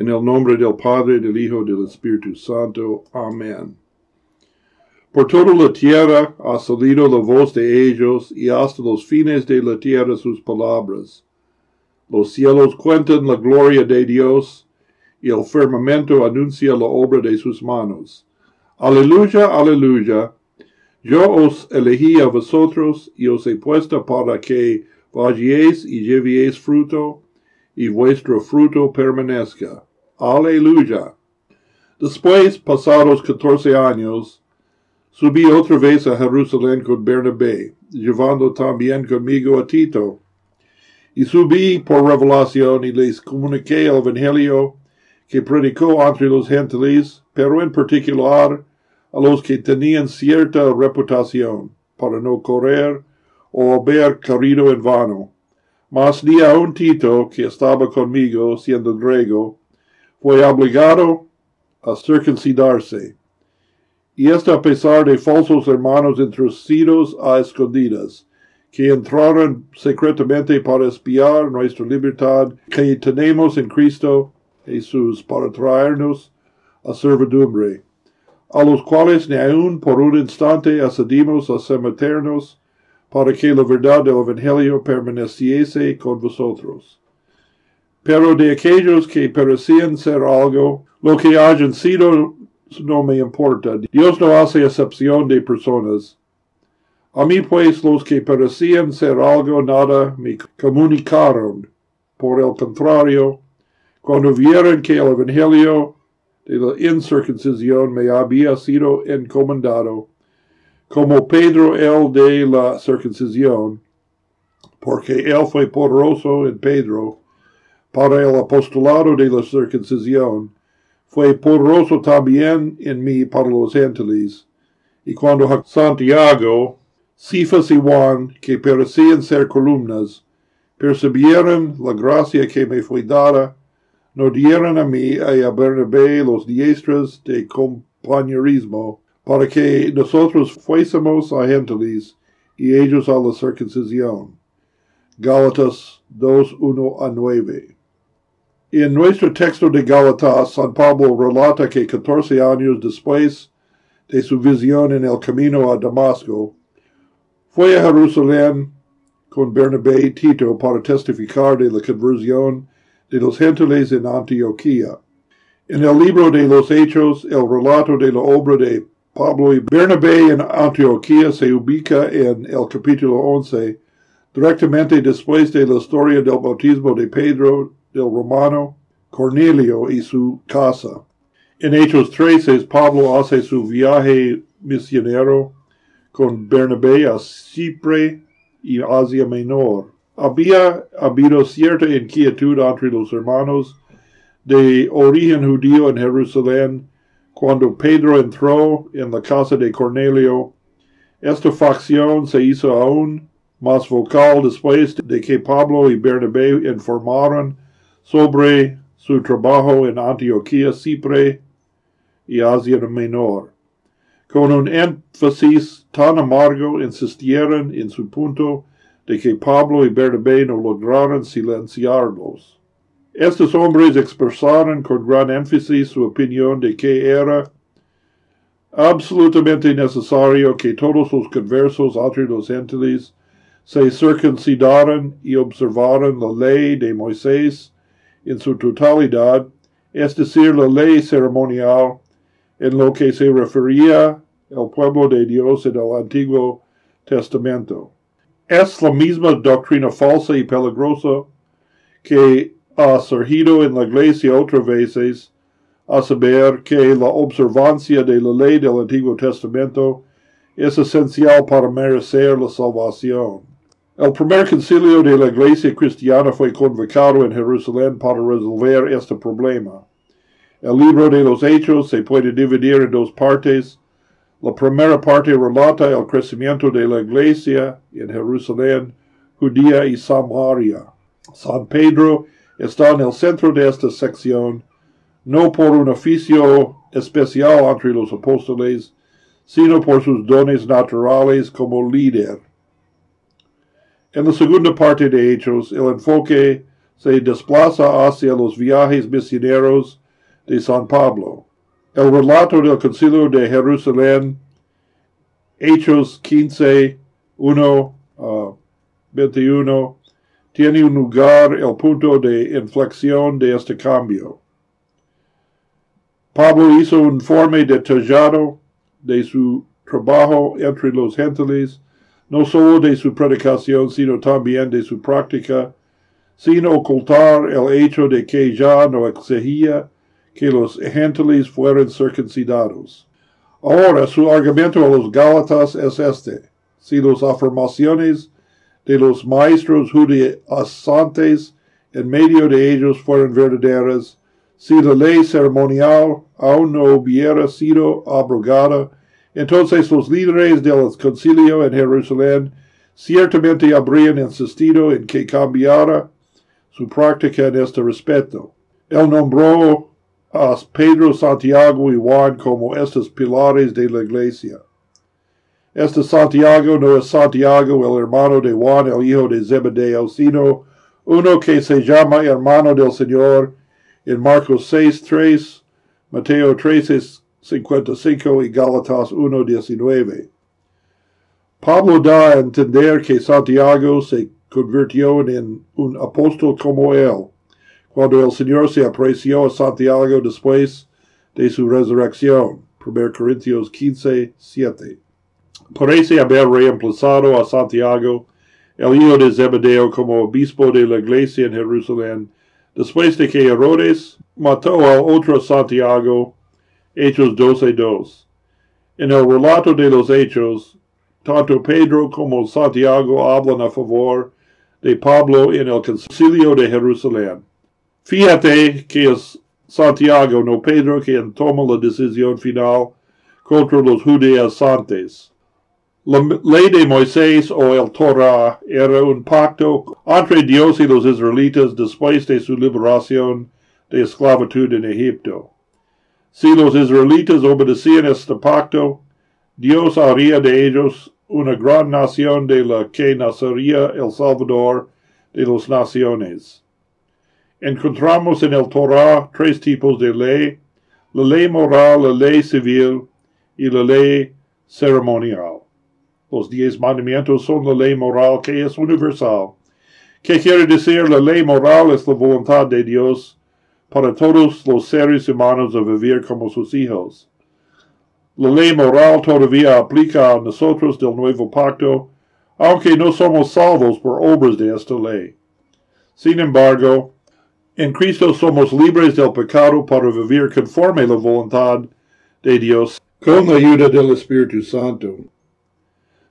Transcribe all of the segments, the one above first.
En el nombre del Padre, del Hijo, del Espíritu Santo. Amén. Por toda la tierra ha salido la voz de ellos y hasta los fines de la tierra sus palabras. Los cielos cuentan la gloria de Dios y el firmamento anuncia la obra de sus manos. Aleluya, aleluya. Yo os elegí a vosotros y os he puesto para que vayáis y llevéis fruto y vuestro fruto permanezca. Aleluya. Después, pasados catorce años, subí otra vez a Jerusalén con Bernabé, llevando también conmigo a Tito. Y subí por revelación y les comuniqué el Evangelio que predicó entre los gentiles, pero en particular a los que tenían cierta reputación, para no correr o haber corrido en vano. Mas ni aun Tito, que estaba conmigo, siendo griego, fue obligado a circuncidarse. Y esto a pesar de falsos hermanos introducidos a escondidas, que entraron secretamente para espiar nuestra libertad que tenemos en Cristo Jesús para traernos a servidumbre, a los cuales ni aun por un instante accedimos a someternos para que la verdad del Evangelio permaneciese con vosotros. Pero de aquellos que parecían ser algo, lo que hayan sido no me importa. Dios no hace excepción de personas. A mí pues los que parecían ser algo nada me comunicaron. Por el contrario, cuando vieron que el Evangelio de la incircuncisión me había sido encomendado, como Pedro el de la circuncisión, porque él fue poderoso en Pedro para el apostolado de la circuncisión, fue poderoso también en mí para los gentiles. Y cuando Santiago, Cifas y Juan, que parecían ser columnas, percibieron la gracia que me fue dada, no dieron a mí y a Bernabé los diestros de compañerismo, para que nosotros fuésemos a gentiles y ellos a la circuncisión. Gálatas 2, 1 a 9. En nuestro texto de Gálatas, San Pablo relata que catorce años después de su visión en el camino a Damasco, fue a Jerusalén con Bernabé y Tito para testificar de la conversión de los gentiles en Antioquía. En el libro de los Hechos, el relato de la obra de Pablo y Bernabé en Antioquía se ubica en el capítulo 11, directamente después de la historia del bautismo de Pedro del Romano, Cornelio y su casa. En Hechos 13, Pablo hace su viaje misionero con Bernabé a Cipre y Asia Menor. Había habido cierta inquietud entre los hermanos de origen judío en Jerusalén cuando Pedro entró en la casa de Cornelio, esta facción se hizo aún más vocal después de que Pablo y Bernabé informaron sobre su trabajo en Antioquía, Cipre y Asia Menor. Con un énfasis tan amargo insistieron en su punto de que Pablo y Bernabé no lograron silenciarlos. Estos hombres expresaron con gran énfasis su opinión de que era absolutamente necesario que todos los conversos entre los gentiles se circuncidaran y observaran la ley de Moisés en su totalidad, es decir, la ley ceremonial en lo que se refería al pueblo de Dios en el Antiguo Testamento. Es la misma doctrina falsa y peligrosa que ha surgido en la iglesia otras veces, a saber que la observancia de la ley del Antiguo Testamento es esencial para merecer la salvación. El primer concilio de la iglesia cristiana fue convocado en Jerusalén para resolver este problema. El libro de los Hechos se puede dividir en dos partes. La primera parte relata el crecimiento de la iglesia en Jerusalén, Judía y Samaria. San Pedro está en el centro de esta sección, no por un oficio especial entre los apóstoles, sino por sus dones naturales como líder. En la segunda parte de Hechos, el enfoque se desplaza hacia los viajes misioneros de San Pablo. El relato del Concilio de Jerusalén, Hechos 15, 1 21, tiene un lugar el punto de inflexión de este cambio. Pablo hizo un informe detallado de su trabajo entre los gentiles, no solo de su predicación, sino también de su práctica, sin ocultar el hecho de que ya no exigía que los gentiles fueran circuncidados. Ahora su argumento a los Gálatas es este. Si las afirmaciones de los maestros judaizantes en medio de ellos fueran verdaderas, si la ley ceremonial aún no hubiera sido abrogada, entonces los líderes del concilio en Jerusalén ciertamente habrían insistido en que cambiara su práctica en este respecto. Él nombró a Pedro, Santiago y Juan como estos pilares de la iglesia. Este Santiago no es Santiago, el hermano de Juan, el hijo de Zebedeo, sino uno que se llama hermano del Señor en Marcos 6, 3, Mateo 13, 55 y Gálatas 1, 19. Pablo da a entender que Santiago se convirtió en un apóstol como él, cuando el Señor se apreció a Santiago después de su resurrección. 1 Corintios 15, 7. Parece haber reemplazado a Santiago, el hijo de Zebedeo, como obispo de la iglesia en Jerusalén después de que Herodes mató a otro Santiago, Hechos 12.2. En el relato de los Hechos, tanto Pedro como Santiago hablan a favor de Pablo en el concilio de Jerusalén. Fíjate que es Santiago, no Pedro, quien toma la decisión final contra los judaizantes. La ley de Moisés o el Torah era un pacto entre Dios y los israelitas después de su liberación de esclavitud en Egipto. Si los israelitas obedecían este pacto, Dios haría de ellos una gran nación de la que nacería el Salvador de las naciones. Encontramos en el Torah tres tipos de ley, la ley moral, la ley civil y la ley ceremonial. Los diez mandamientos son la ley moral que es universal. ¿Qué quiere decir la ley moral? Es la voluntad de Dios para todos los seres humanos de vivir como sus hijos. La ley moral todavía aplica a nosotros del nuevo pacto, aunque no somos salvos por obras de esta ley. Sin embargo, en Cristo somos libres del pecado para vivir conforme la voluntad de Dios con la ayuda del Espíritu Santo.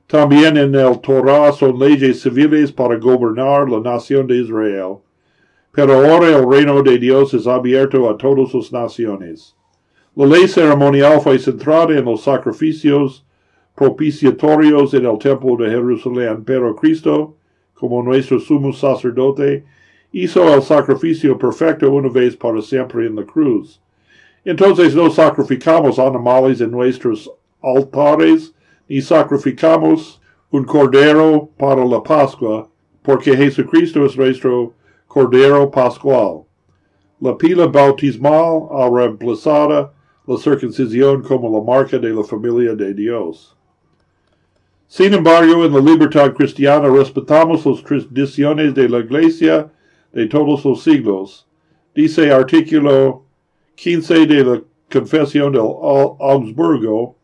También en el Torah son leyes civiles para gobernar la nación de Israel. Pero ahora el reino de Dios es abierto a todas las naciones. La ley ceremonial fue centrada en los sacrificios propiciatorios en el templo de Jerusalén, pero Cristo, como nuestro sumo sacerdote, hizo el sacrificio perfecto una vez para siempre en la cruz. Entonces no sacrificamos animales en nuestros altares, y sacrificamos un cordero para la Pascua, porque Jesucristo es nuestro cordero pascual. La pila bautismal ha reemplazado la circuncisión como la marca de la familia de Dios. Sin embargo, en la libertad cristiana respetamos las tradiciones de la Iglesia de todos los siglos. Dice artículo 15 de la Confesión del Augsburgo,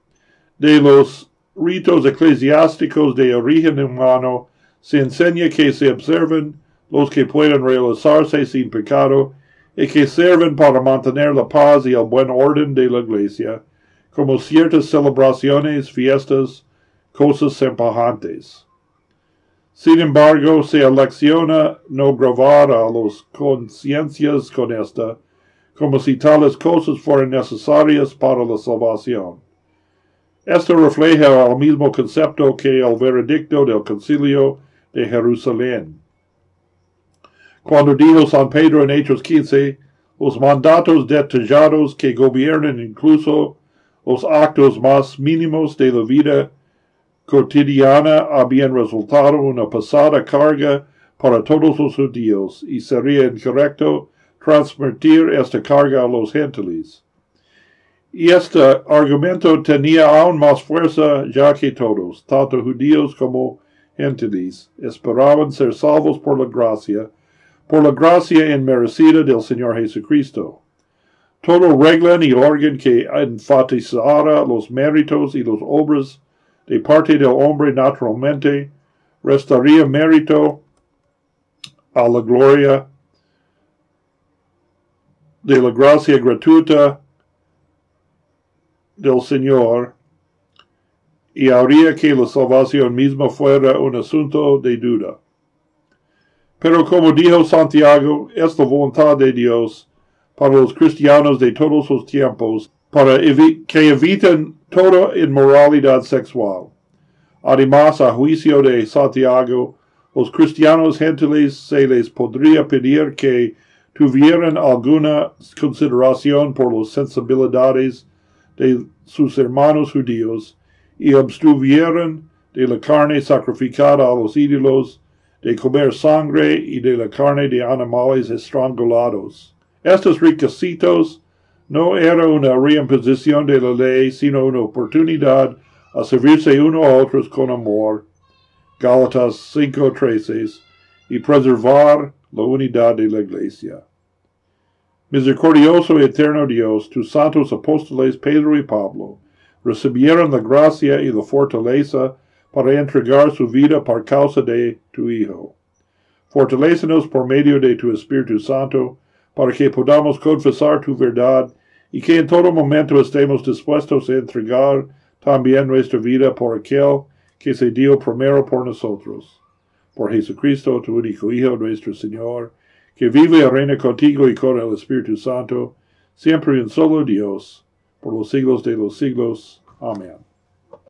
de los ritos eclesiásticos de origen humano, se enseña que se observen los que pueden realizarse sin pecado y que sirven para mantener la paz y el buen orden de la iglesia, como ciertas celebraciones, fiestas, cosas semejantes. Sin embargo, se elecciona no gravar a los conciencias con esta, como si tales cosas fueran necesarias para la salvación. Esto refleja el mismo concepto que el veredicto del concilio de Jerusalén. Cuando dijo San Pedro en Hechos 15, los mandatos detallados que gobiernan incluso los actos más mínimos de la vida cotidiana habían resultado una pesada carga para todos los judíos, y sería incorrecto transmitir esta carga a los gentiles. Y este argumento tenía aún más fuerza ya que todos, tanto judíos como gentiles, esperaban ser salvos por la gracia, por la gracia inmerecida del Señor Jesucristo. Todo regla y orden que enfatizara los méritos y los obras de parte del hombre naturalmente restaría mérito a la gloria de la gracia gratuita del Señor y haría que la salvación misma fuera un asunto de duda. Pero como dijo Santiago, es la voluntad de Dios para los cristianos de todos los tiempos, para que eviten toda inmoralidad sexual. Además, a juicio de Santiago, los cristianos gentiles se les podría pedir que tuvieran alguna consideración por las sensibilidades de sus hermanos judíos y abstuvieran de la carne sacrificada a los ídolos, de comer sangre y de la carne de animales estrangulados. Estos requisitos no era una reimposición de la ley, sino una oportunidad a servirse uno a otros con amor, Gálatas 5:13, y preservar la unidad de la iglesia. Misericordioso y eterno Dios, tus santos apóstoles Pedro y Pablo recibieron la gracia y la fortaleza para entregar su vida por causa de tu Hijo. Fortalécenos por medio de tu Espíritu Santo, para que podamos confesar tu verdad y que en todo momento estemos dispuestos a entregar también nuestra vida por aquel que se dio primero por nosotros. Por Jesucristo, tu único Hijo, nuestro Señor, que vive y reina contigo y con el Espíritu Santo, siempre en solo Dios, por los siglos de los siglos. Amén.